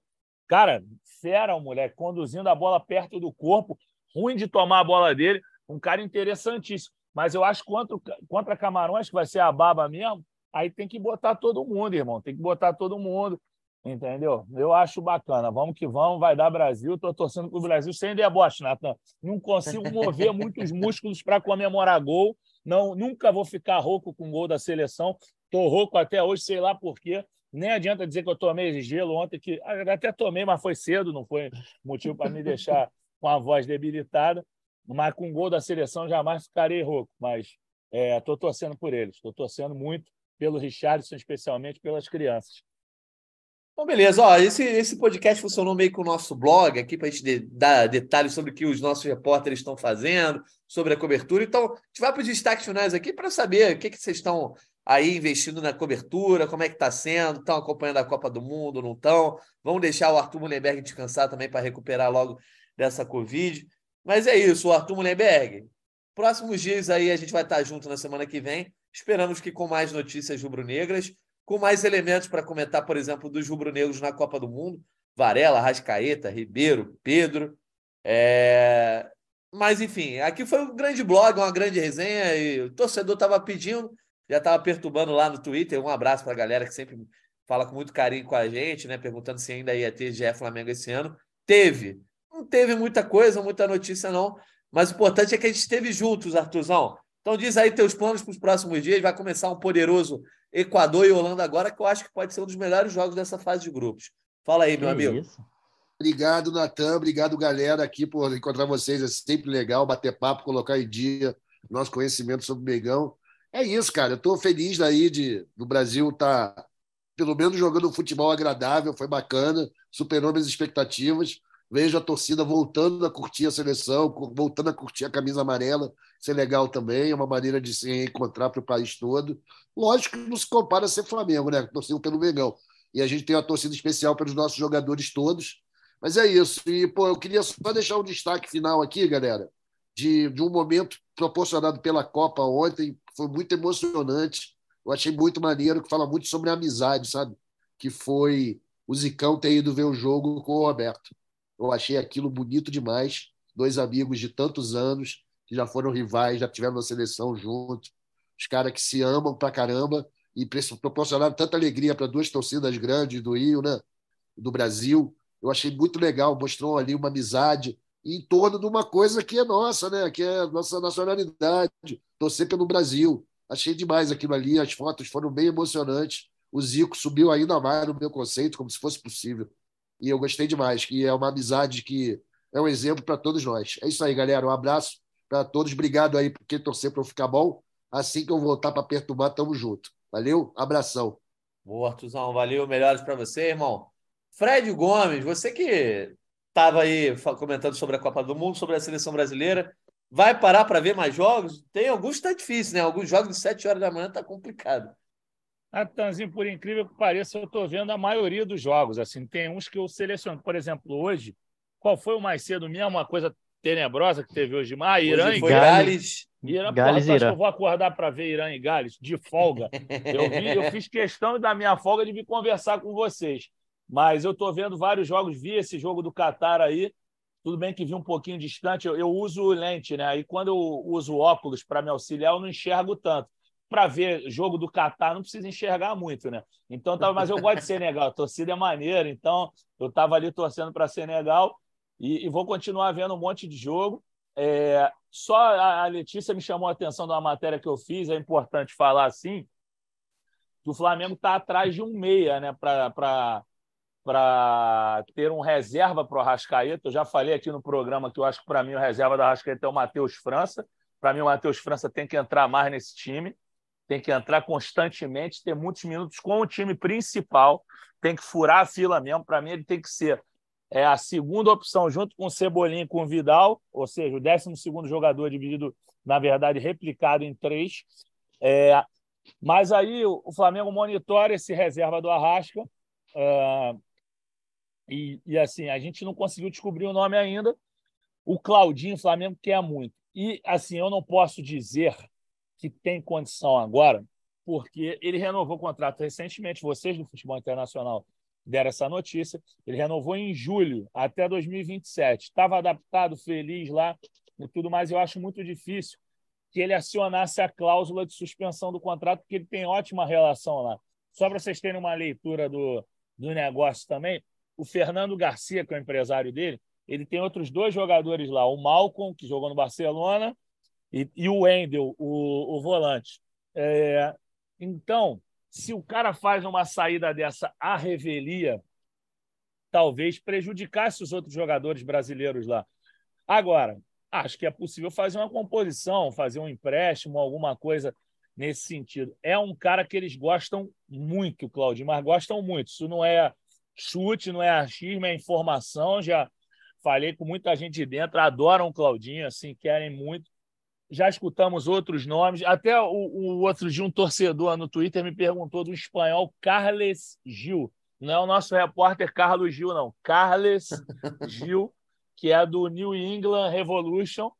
Cara, fera o moleque, conduzindo a bola perto do corpo, ruim de tomar a bola dele, um cara interessantíssimo. Mas eu acho que contra, contra Camarões, que vai ser a baba mesmo, aí tem que botar todo mundo, irmão. Tem que botar todo mundo. Entendeu? Eu acho bacana. Vamos que vamos, vai dar Brasil. Estou torcendo para o Brasil sem deboche, Natan. Não consigo mover muitos músculos para comemorar gol. Não, nunca vou ficar rouco com gol da seleção. Estou rouco até hoje, sei lá por quê. Nem adianta dizer que eu tomei gelo ontem, que ah, até tomei, mas foi cedo, não foi motivo para me deixar com a voz debilitada. Mas com gol da seleção jamais ficarei rouco. Mas estou é, torcendo por eles. Estou torcendo muito pelo Richardson, especialmente pelas crianças. Então, beleza. Ó, esse, esse podcast funcionou meio que o nosso blog aqui, para a gente de, dar detalhes sobre o que os nossos repórteres estão fazendo, sobre a cobertura. Então, a gente vai para os destaques finais aqui para saber o que, que vocês estão aí investindo na cobertura, como é que está sendo, estão acompanhando a Copa do Mundo, não estão? Vamos deixar o Arthur Mullenberg descansar também para recuperar logo dessa Covid. Mas é isso, o Arthur Mullenberg. Próximos dias aí a gente vai estar junto na semana que vem. Esperamos que com mais notícias rubro-negras com mais elementos para comentar, por exemplo, dos rubro-negros na Copa do Mundo. Varela, Rascaeta, Ribeiro, Pedro. É... Mas, enfim, aqui foi um grande blog, uma grande resenha, e o torcedor estava pedindo, já estava perturbando lá no Twitter. Um abraço para a galera que sempre fala com muito carinho com a gente, né? Perguntando se ainda ia ter GE Flamengo esse ano. Teve. Não teve muita coisa, muita notícia, não. Mas o importante é que a gente esteve juntos, Artuzão. Então diz aí teus planos para os próximos dias. Vai começar um poderoso Equador e Holanda agora, que eu acho que pode ser um dos melhores jogos dessa fase de grupos. Fala aí, meu amigo. Isso. Obrigado, Natan. Obrigado, galera, aqui por encontrar vocês. É sempre legal bater papo, colocar em dia nosso conhecimento sobre o Megão. É isso, cara. Eu estou feliz daí de do Brasil estar, tá, pelo menos, jogando um futebol agradável. Foi bacana, superou minhas expectativas. Vejo a torcida voltando a curtir a seleção, voltando a curtir a camisa amarela. Isso é legal também, é uma maneira de se encontrar para o país todo. Lógico que não se compara a ser Flamengo, né? Torcendo pelo Mengão. E a gente tem uma torcida especial pelos nossos jogadores todos. Mas é isso. E, pô, eu queria só deixar um destaque final aqui, galera, de, de um momento proporcionado pela Copa ontem. Foi muito emocionante. Eu achei muito maneiro, que fala muito sobre amizade, sabe? Que foi o Zicão ter ido ver o jogo com o Roberto. Eu achei aquilo bonito demais. Dois amigos de tantos anos, que já foram rivais, já tiveram na seleção juntos. Os caras que se amam pra caramba e proporcionaram tanta alegria para duas torcidas grandes do Rio, né? do Brasil. Eu achei muito legal, mostrou ali uma amizade em torno de uma coisa que é nossa, né? que é a nossa nacionalidade, torcer pelo Brasil. Achei demais aquilo ali, as fotos foram bem emocionantes. O Zico subiu ainda mais no meu conceito, como se fosse possível e eu gostei demais, que é uma amizade que é um exemplo para todos nós. É isso aí, galera. Um abraço para todos. Obrigado aí por quem torcer para eu ficar bom. Assim que eu voltar para perturbar, tamo junto. Valeu? Abração. Boa, Artuzão. Valeu. Melhores para você, irmão. Fred Gomes, você que estava aí comentando sobre a Copa do Mundo, sobre a seleção brasileira, vai parar para ver mais jogos? Tem alguns que tá difícil, né? Alguns jogos de 7 horas da manhã tá complicado. Natanzinho, por incrível que pareça, eu estou vendo a maioria dos jogos. Assim, tem uns que eu seleciono. Por exemplo, hoje, qual foi o mais cedo mesmo? Uma coisa tenebrosa que teve hoje. Ah, Irã hoje e Gales. Irã, Gales, pô, Acho que eu vou acordar para ver Irã e Gales de folga. Eu, vi, eu fiz questão da minha folga de vir conversar com vocês. Mas eu estou vendo vários jogos, vi esse jogo do Catar aí. Tudo bem que vi um pouquinho distante, eu, eu uso lente, né? E quando eu uso óculos para me auxiliar, eu não enxergo tanto para ver jogo do Catar não precisa enxergar muito, né? Então, tava, mas eu gosto de Senegal, a torcida é maneira, então eu estava ali torcendo para Senegal e, e, vou continuar vendo um monte de jogo. É, só a, a Letícia me chamou a atenção de uma matéria que eu fiz, é importante falar assim, que o Flamengo está atrás de um meia, né? Para ter um reserva para o Arrascaeta. Eu já falei aqui no programa que eu acho que para mim o reserva do Arrascaeta é o Matheus França. Para mim, o Matheus França tem que entrar mais nesse time, tem que entrar constantemente, ter muitos minutos com o time principal, tem que furar a fila mesmo. Para mim, ele tem que ser é a segunda opção, junto com o Cebolinha e com o Vidal, ou seja, o 12 jogador dividido, na verdade, replicado em três. É, mas aí o Flamengo monitora esse reserva do Arrasca. É, e, e, assim, a gente não conseguiu descobrir o nome ainda. O Claudinho, Flamengo quer muito. E assim, eu não posso dizer que tem condição agora, porque ele renovou o contrato recentemente. Vocês do futebol internacional deram essa notícia. Ele renovou em julho até 2027. Estava adaptado, feliz lá e tudo mais. Eu acho muito difícil que ele acionasse a cláusula de suspensão do contrato, porque ele tem ótima relação lá. Só para vocês terem uma leitura do, do negócio também, o Fernando Garcia, que é o empresário dele, ele tem outros dois jogadores lá, o Malcolm, que jogou no Barcelona, e, e o Wendel, o, o volante. É, então, se o cara faz uma saída dessa à revelia, talvez prejudicasse os outros jogadores brasileiros lá. Agora, acho que é possível fazer uma composição, fazer um empréstimo, alguma coisa nesse sentido. É um cara que eles gostam muito, Claudio, mas gostam muito. Isso não é chute, não é achismo, é informação. Já falei com muita gente de dentro, adoram o Claudinho, assim, querem muito já escutamos outros nomes. Até o, o, outro dia, um torcedor no Twitter me perguntou do espanhol Carles Gil. Não é o nosso repórter Carlos Gil, não. Carles Gil, que é do New England Revolution.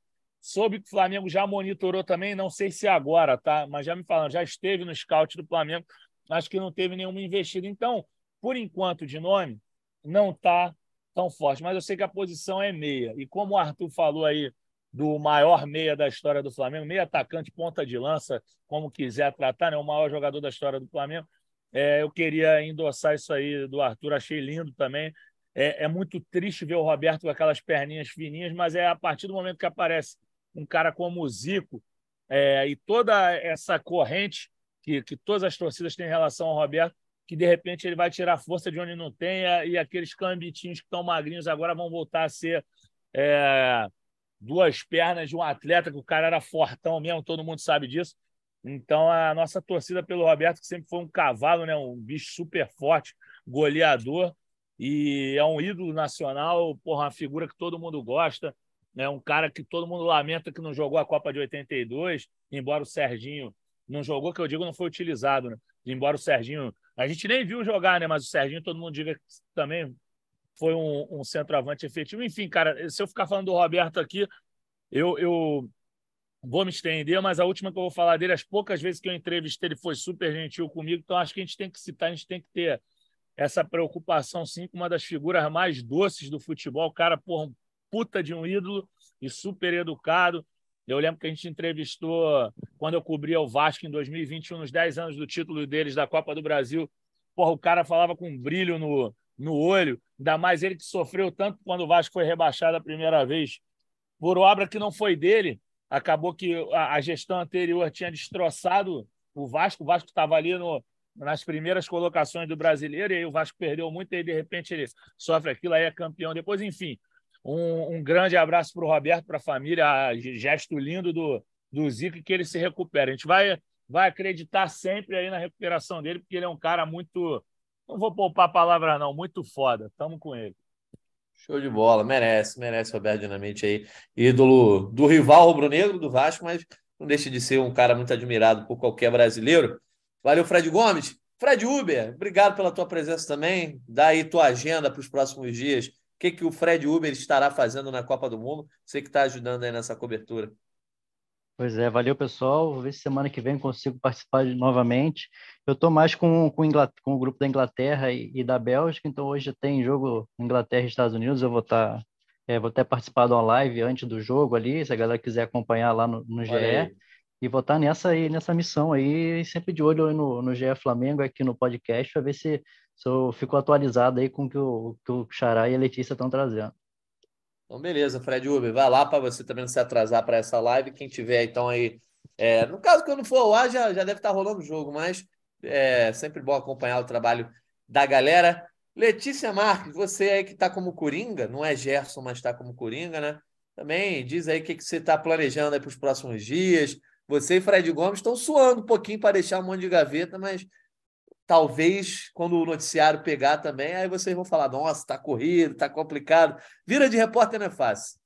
Soube que o Flamengo já monitorou também, não sei se agora, tá? Mas já me falando, já esteve no scout do Flamengo, acho que não teve nenhuma investida. Então, por enquanto, de nome, não está tão forte. Mas eu sei que a posição é meia. E como o Arthur falou aí do maior meia da história do Flamengo, meia atacante, ponta de lança, como quiser tratar, né? o maior jogador da história do Flamengo. É, eu queria endossar isso aí do Arthur, achei lindo também. É, é, muito triste ver o Roberto com aquelas perninhas fininhas, mas é a partir do momento que aparece um cara como o Zico é, e toda essa corrente que, que todas as torcidas têm em relação ao Roberto, que de repente ele vai tirar força de onde não tem e aqueles cambitinhos que estão magrinhos agora vão voltar a ser é, duas pernas de um atleta, que o cara era fortão mesmo, todo mundo sabe disso. Então, a nossa torcida pelo Roberto, que sempre foi um cavalo, né? um bicho super forte, goleador, e é um ídolo nacional, porra, uma figura que todo mundo gosta, né? um cara que todo mundo lamenta que não jogou a Copa de 82, embora o Serginho não jogou, que eu digo não foi utilizado, né? embora o Serginho. A gente nem viu jogar, né? Mas o Serginho, todo mundo diga que também foi um, um centroavante efetivo. Enfim, cara, se eu ficar falando do Roberto aqui, eu, eu vou me estender, mas a última que eu vou falar dele, as poucas vezes que eu entrevistei, ele foi super gentil comigo, então acho que a gente tem que citar, a gente tem que ter essa preocupação, sim, com uma das figuras mais doces do futebol, cara, por puta de um ídolo e super educado. Eu lembro que a gente entrevistou quando eu cobria o Vasco em 2021, nos 10 anos do título deles da Copa do Brasil. Porra, o cara falava com brilho no, no olho, ainda mais ele que sofreu tanto quando o Vasco foi rebaixado a primeira vez por obra que não foi dele. Acabou que a, gestão anterior tinha destroçado o Vasco, o Vasco estava ali no, nas primeiras colocações do brasileiro, e aí o Vasco perdeu muito, e de repente ele sofre aquilo, aí é campeão. Depois, enfim, um, um grande abraço para o Roberto, para a família, gesto lindo do, do Zico, que ele se recupere. A gente vai, vai acreditar sempre aí na recuperação dele, porque ele é um cara muito não vou poupar palavras, não. Muito foda. Tamo com ele. Show de bola. Merece, merece Roberto Dinamite aí. Ídolo do rival rubro-negro, do Vasco, mas não deixa de ser um cara muito admirado por qualquer brasileiro. Valeu, Fred Gomes. Fred Uber, obrigado pela tua presença também. Dá aí tua agenda para os próximos dias. O que, que o Fred Uber estará fazendo na Copa do Mundo? Você que está ajudando aí nessa cobertura. Pois é, valeu pessoal. Vou ver se semana que vem consigo participar de, novamente. Eu estou mais com, com, com, o grupo da Inglaterra e, e, da Bélgica, então hoje tem jogo Inglaterra e Estados Unidos. Eu vou estar, tá, é, vou até participar de uma live antes do jogo ali, se a galera quiser acompanhar lá no, no GE. E vou estar tá nessa aí, nessa missão aí, sempre de olho no, no GE Flamengo aqui no podcast, para ver se, eu fico atualizado aí com o que o, que o Xará e a Letícia estão trazendo. Então, beleza, Fred Uber, vai lá para você também não se atrasar para essa live. Quem tiver, então, aí. É, no caso, quando for lá, já, já deve estar tá rolando o jogo, mas É sempre bom acompanhar o trabalho da galera. Letícia Marques, você aí que está como Coringa, não é Gerson, mas está como Coringa, né? Também diz aí o que, que você está planejando para os próximos dias. Você e Fred Gomes estão suando um pouquinho para deixar um monte de gaveta, mas talvez quando o noticiário pegar também, aí vocês vão falar: nossa, está corrido, está complicado. Vira de repórter não é fácil.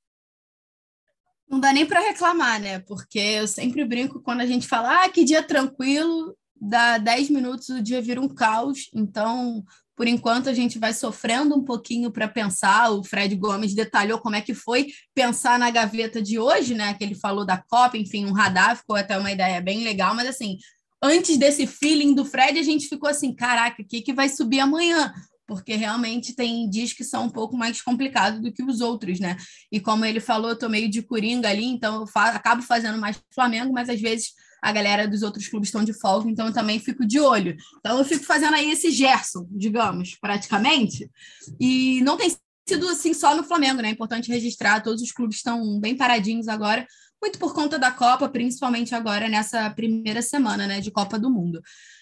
Não dá nem para reclamar, né? Porque eu sempre brinco quando a gente fala, ah, que dia tranquilo, dá 10 minutos, o dia vira um caos. Então, por enquanto, a gente vai sofrendo um pouquinho para pensar. O Fred Gomes detalhou como é que foi pensar na gaveta de hoje, né? Que ele falou da Copa, enfim, um radar, ficou até uma ideia bem legal, mas assim, antes desse feeling do Fred, a gente ficou assim: caraca, o que, que vai subir amanhã? Porque realmente tem dias que são um pouco mais complicados do que os outros, né? E como ele falou, eu tô meio de coringa ali, então eu fa acabo fazendo mais Flamengo, mas às vezes a galera dos outros clubes estão de folga, então eu também fico de olho. Então eu fico fazendo aí esse Gerson, digamos, praticamente. E não tem sido assim só no Flamengo, né? É importante registrar, todos os clubes estão bem paradinhos agora, muito por conta da Copa, principalmente agora nessa primeira semana, né, de Copa do Mundo.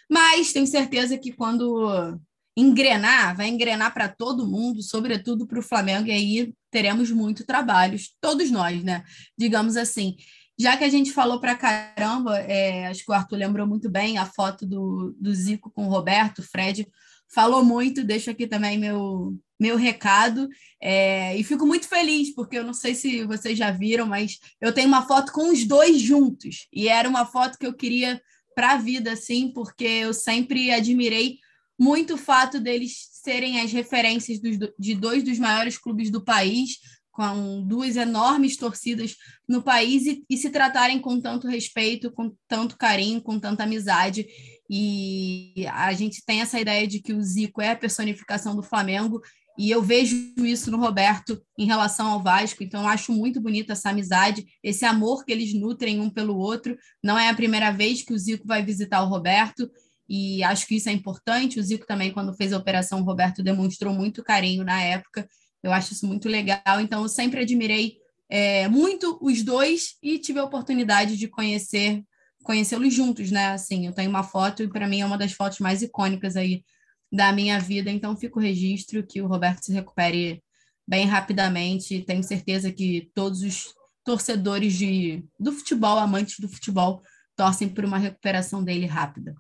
Mas tenho certeza que quando engrenar, vai engrenar para todo mundo, sobretudo para o Flamengo, e aí teremos muito trabalho, todos nós, né? Digamos assim. Já que a gente falou para caramba, é, acho que o Arthur lembrou muito bem a foto do, do Zico com o Roberto, Fred falou muito, deixo aqui também meu, meu recado. É, e fico muito feliz, porque eu não sei se vocês já viram, mas eu tenho uma foto com os dois juntos. E era uma foto que eu queria para a vida, assim, porque eu sempre admirei muito o fato deles serem as referências dos, de dois dos maiores clubes do país, com duas enormes torcidas no país e, e, se tratarem com tanto respeito, com tanto carinho, com tanta amizade. E a gente tem essa ideia de que o Zico é a personificação do Flamengo, e eu vejo isso no Roberto em relação ao Vasco, então eu acho muito bonita essa amizade, esse amor que eles nutrem um pelo outro. Não é a primeira vez que o Zico vai visitar o Roberto, e acho que isso é importante. O Zico também, quando fez a operação, o Roberto demonstrou muito carinho na época. Eu acho isso muito legal. Então, eu sempre admirei é, muito os dois e tive a oportunidade de conhecer conhecê-los juntos, né? Assim, eu tenho uma foto e para mim é uma das fotos mais icônicas aí da minha vida. Então, fico o registro que o Roberto se recupere bem rapidamente. Tenho certeza que todos os torcedores de, do futebol, amantes do futebol, torcem por uma recuperação dele rápida.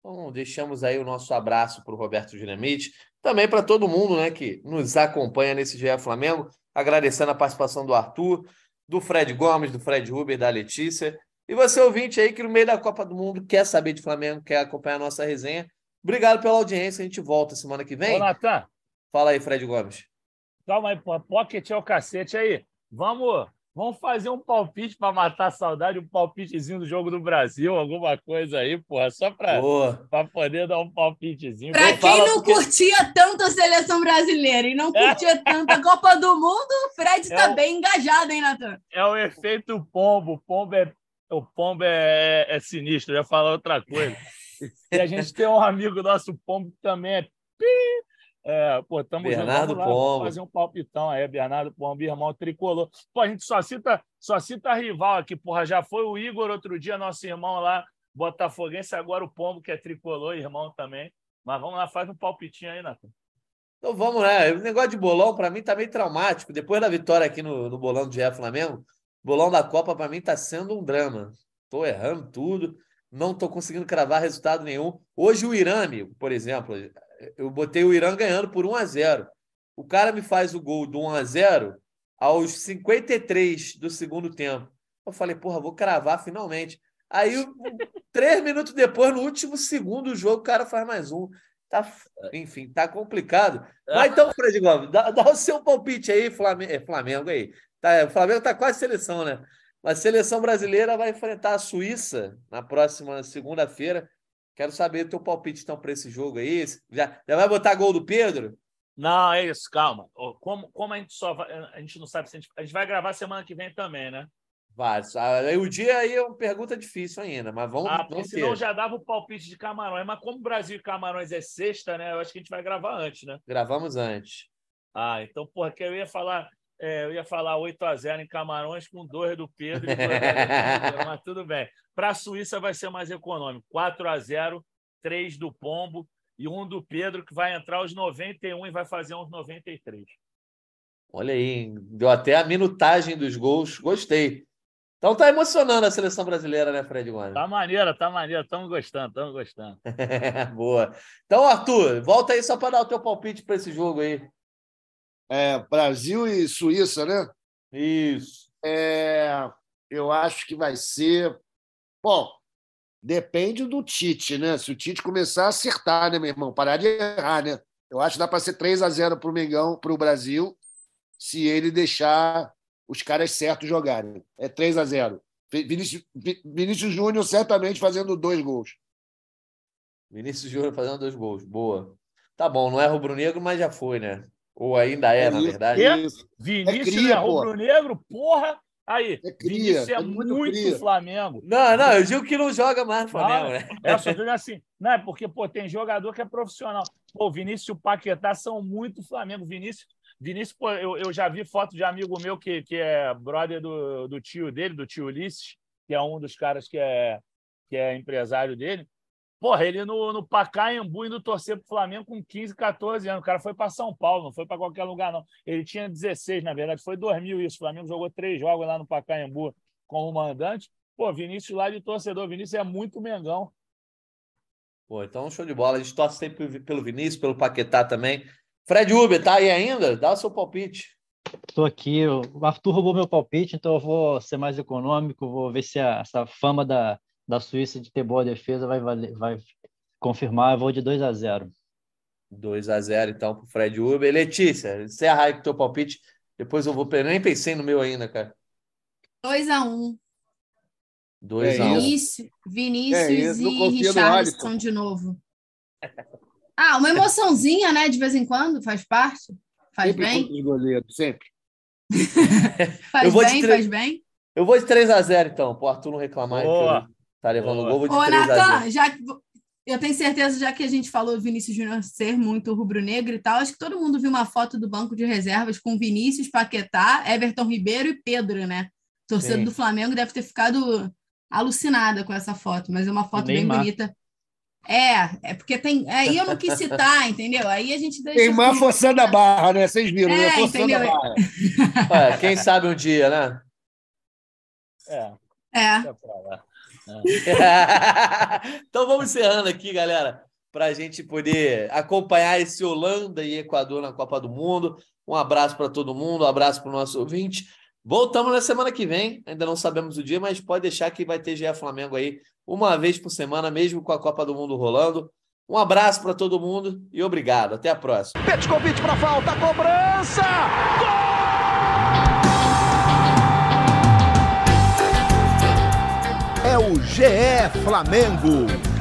Então, deixamos aí o nosso abraço para o Roberto Dinamite, também para todo mundo né, que nos acompanha nesse GE Flamengo, agradecendo a participação do Arthur, do Fred Gomes, do Fred Ruber, da Letícia. E você, ouvinte aí, que no meio da Copa do Mundo quer saber de Flamengo, quer acompanhar a nossa resenha. Obrigado pela audiência, a gente volta semana que vem. Ô, Natan. Fala aí, Fred Gomes. Calma aí, pocket é o cacete aí. Vamos Vamos fazer um palpite para matar a saudade, um palpitezinho do jogo do Brasil, alguma coisa aí, porra, só para poder dar um palpitezinho. Para quem não porque... curtia tanto a seleção brasileira e não curtia tanto a Copa do Mundo, o Fred está é bem engajado, hein, Natan? É o efeito pombo. O pombo é, o pombo é, é sinistro, eu ia falar outra coisa. E a gente tem um amigo nosso, pombo, que também é é, pô, estamos Bernardo lá, Pombo. fazer um palpitão aí, Bernardo Pombo, irmão tricolor. Pô, a gente só cita, só cita rival aqui, porra. Já foi o Igor outro dia, nosso irmão lá, botafoguense, agora o Pombo, que é tricolor, irmão também. Mas vamos lá, faz um palpitinho aí, Nathan. Então vamos, né? O negócio de bolão, para mim, tá meio traumático. Depois da vitória aqui no, no bolão do GE Flamengo, bolão da Copa, para mim, tá sendo um drama. Tô errando tudo, não tô conseguindo cravar resultado nenhum. Hoje o Irã, por exemplo, eu botei o Irã ganhando por 1 a 0. O cara me faz o gol do 1 a 0 aos 53 do segundo tempo. Eu falei, porra, vou cravar finalmente. Aí, três minutos depois, no último segundo do jogo, o cara faz mais um. Tá, enfim, tá complicado. Mas então, Fred Gomes, dá, dá, o seu palpite aí, Flamengo, é, Flamengo aí. Tá, o Flamengo tá quase seleção, né? A seleção brasileira vai enfrentar a Suíça na próxima segunda-feira. Quero saber o teu palpite então para esse jogo aí. Já, já vai botar gol do Pedro? Não, é isso, calma. Como, como a gente só vai, a gente não sabe se a gente, a gente vai gravar semana que vem também, né? Vai. O dia aí é uma pergunta difícil ainda, mas vamos. Ah, vamos senão já dava o palpite de Camarões. Mas como Brasil e Camarões é sexta, né? Eu acho que a gente vai gravar antes, né? Gravamos antes. Ah, então, porra, que eu ia falar. É, eu ia falar 8 a 0 em Camarões com dois do Pedro, dois do Pedro mas tudo bem. Para a Suíça vai ser mais econômico. 4 a 0 três do Pombo e um do Pedro, que vai entrar aos 91 e vai fazer uns 93. Olha aí, deu até a minutagem dos gols. Gostei. Então tá emocionando a seleção brasileira, né, Fred Gomes? Tá maneira, tá maneira. Estamos gostando, estamos gostando. Boa. Então, Arthur, volta aí só para dar o teu palpite para esse jogo aí. É, Brasil e Suíça, né? Isso. É, eu acho que vai ser. Bom, depende do Tite, né? Se o Tite começar a acertar, né, meu irmão? Parar de errar, né? Eu acho que dá para ser 3 a 0 para o Mengão, para o Brasil, se ele deixar os caras certos jogarem. É 3 a 0 Vinícius, Vinícius Júnior certamente fazendo dois gols. Vinícius Júnior fazendo dois gols. Boa. Tá bom, não é rubro-negro, mas já foi, né? Ou ainda é, é na verdade. É, Vinícius é, cria, é rubro-negro? Porra! Aí, é cria, Vinícius é, é muito, muito Flamengo. Não, não, eu digo que não joga mais Flamengo, né? É, só digo assim, não é porque, pô, tem jogador que é profissional. Pô, o Vinícius e o Paquetá são muito Flamengo. Vinícius, Vinícius pô, eu, eu já vi foto de amigo meu que, que é brother do, do tio dele, do tio Ulisses, que é um dos caras que é, que é empresário dele. Porra, ele no, no Pacaembu indo torcer pro Flamengo com 15, 14 anos. O cara foi para São Paulo, não foi para qualquer lugar, não. Ele tinha 16, na verdade, foi 2000 isso. O Flamengo jogou três jogos lá no Pacaembu como mandante. Pô, Vinícius lá de torcedor. Vinícius é muito mengão. Pô, então show de bola. A gente torce sempre pelo Vinícius, pelo Paquetá também. Fred Uber, tá aí ainda? Dá o seu palpite. Estou aqui. O Arthur roubou meu palpite, então eu vou ser mais econômico. Vou ver se a, essa fama da da Suíça de ter boa defesa vai, valer, vai confirmar. Eu vou de 2 a 0 2 a 0 então para o Fred Uber. Letícia, encerra aí com o teu palpite. Depois eu vou. Eu nem pensei no meu ainda, cara. 2 a 1 2 é a 1 Vinícius, Vinícius é e Richardson de novo. Ah, uma emoçãozinha, né? De vez em quando, faz parte. Faz sempre bem. Goleiro, sempre. faz bem, faz bem. Eu vou de 3 a 0 então, pro Arthur não reclamar. Boa. Tá levando o gol, de Ô, 3 Nathan, a 0. já eu tenho certeza, já que a gente falou Vinícius Júnior ser muito rubro-negro e tal, acho que todo mundo viu uma foto do banco de reservas com Vinícius, Paquetá, Everton Ribeiro e Pedro, né? Torcedor do Flamengo deve ter ficado alucinada com essa foto, mas é uma foto bem bonita. É, é porque tem. Aí eu não quis citar, entendeu? Aí a gente deixa. Tem má forçando a barra, né? Vocês viram, né? é, né? Forçando entendeu? a barra. É, quem sabe um dia, né? É. É. então vamos encerrando aqui, galera, para a gente poder acompanhar esse Holanda e Equador na Copa do Mundo. Um abraço para todo mundo, um abraço para o nosso ouvinte. Voltamos na semana que vem, ainda não sabemos o dia, mas pode deixar que vai ter GE Flamengo aí uma vez por semana, mesmo com a Copa do Mundo rolando. Um abraço para todo mundo e obrigado. Até a próxima. convite para falta, cobrança! Gol! GE Flamengo.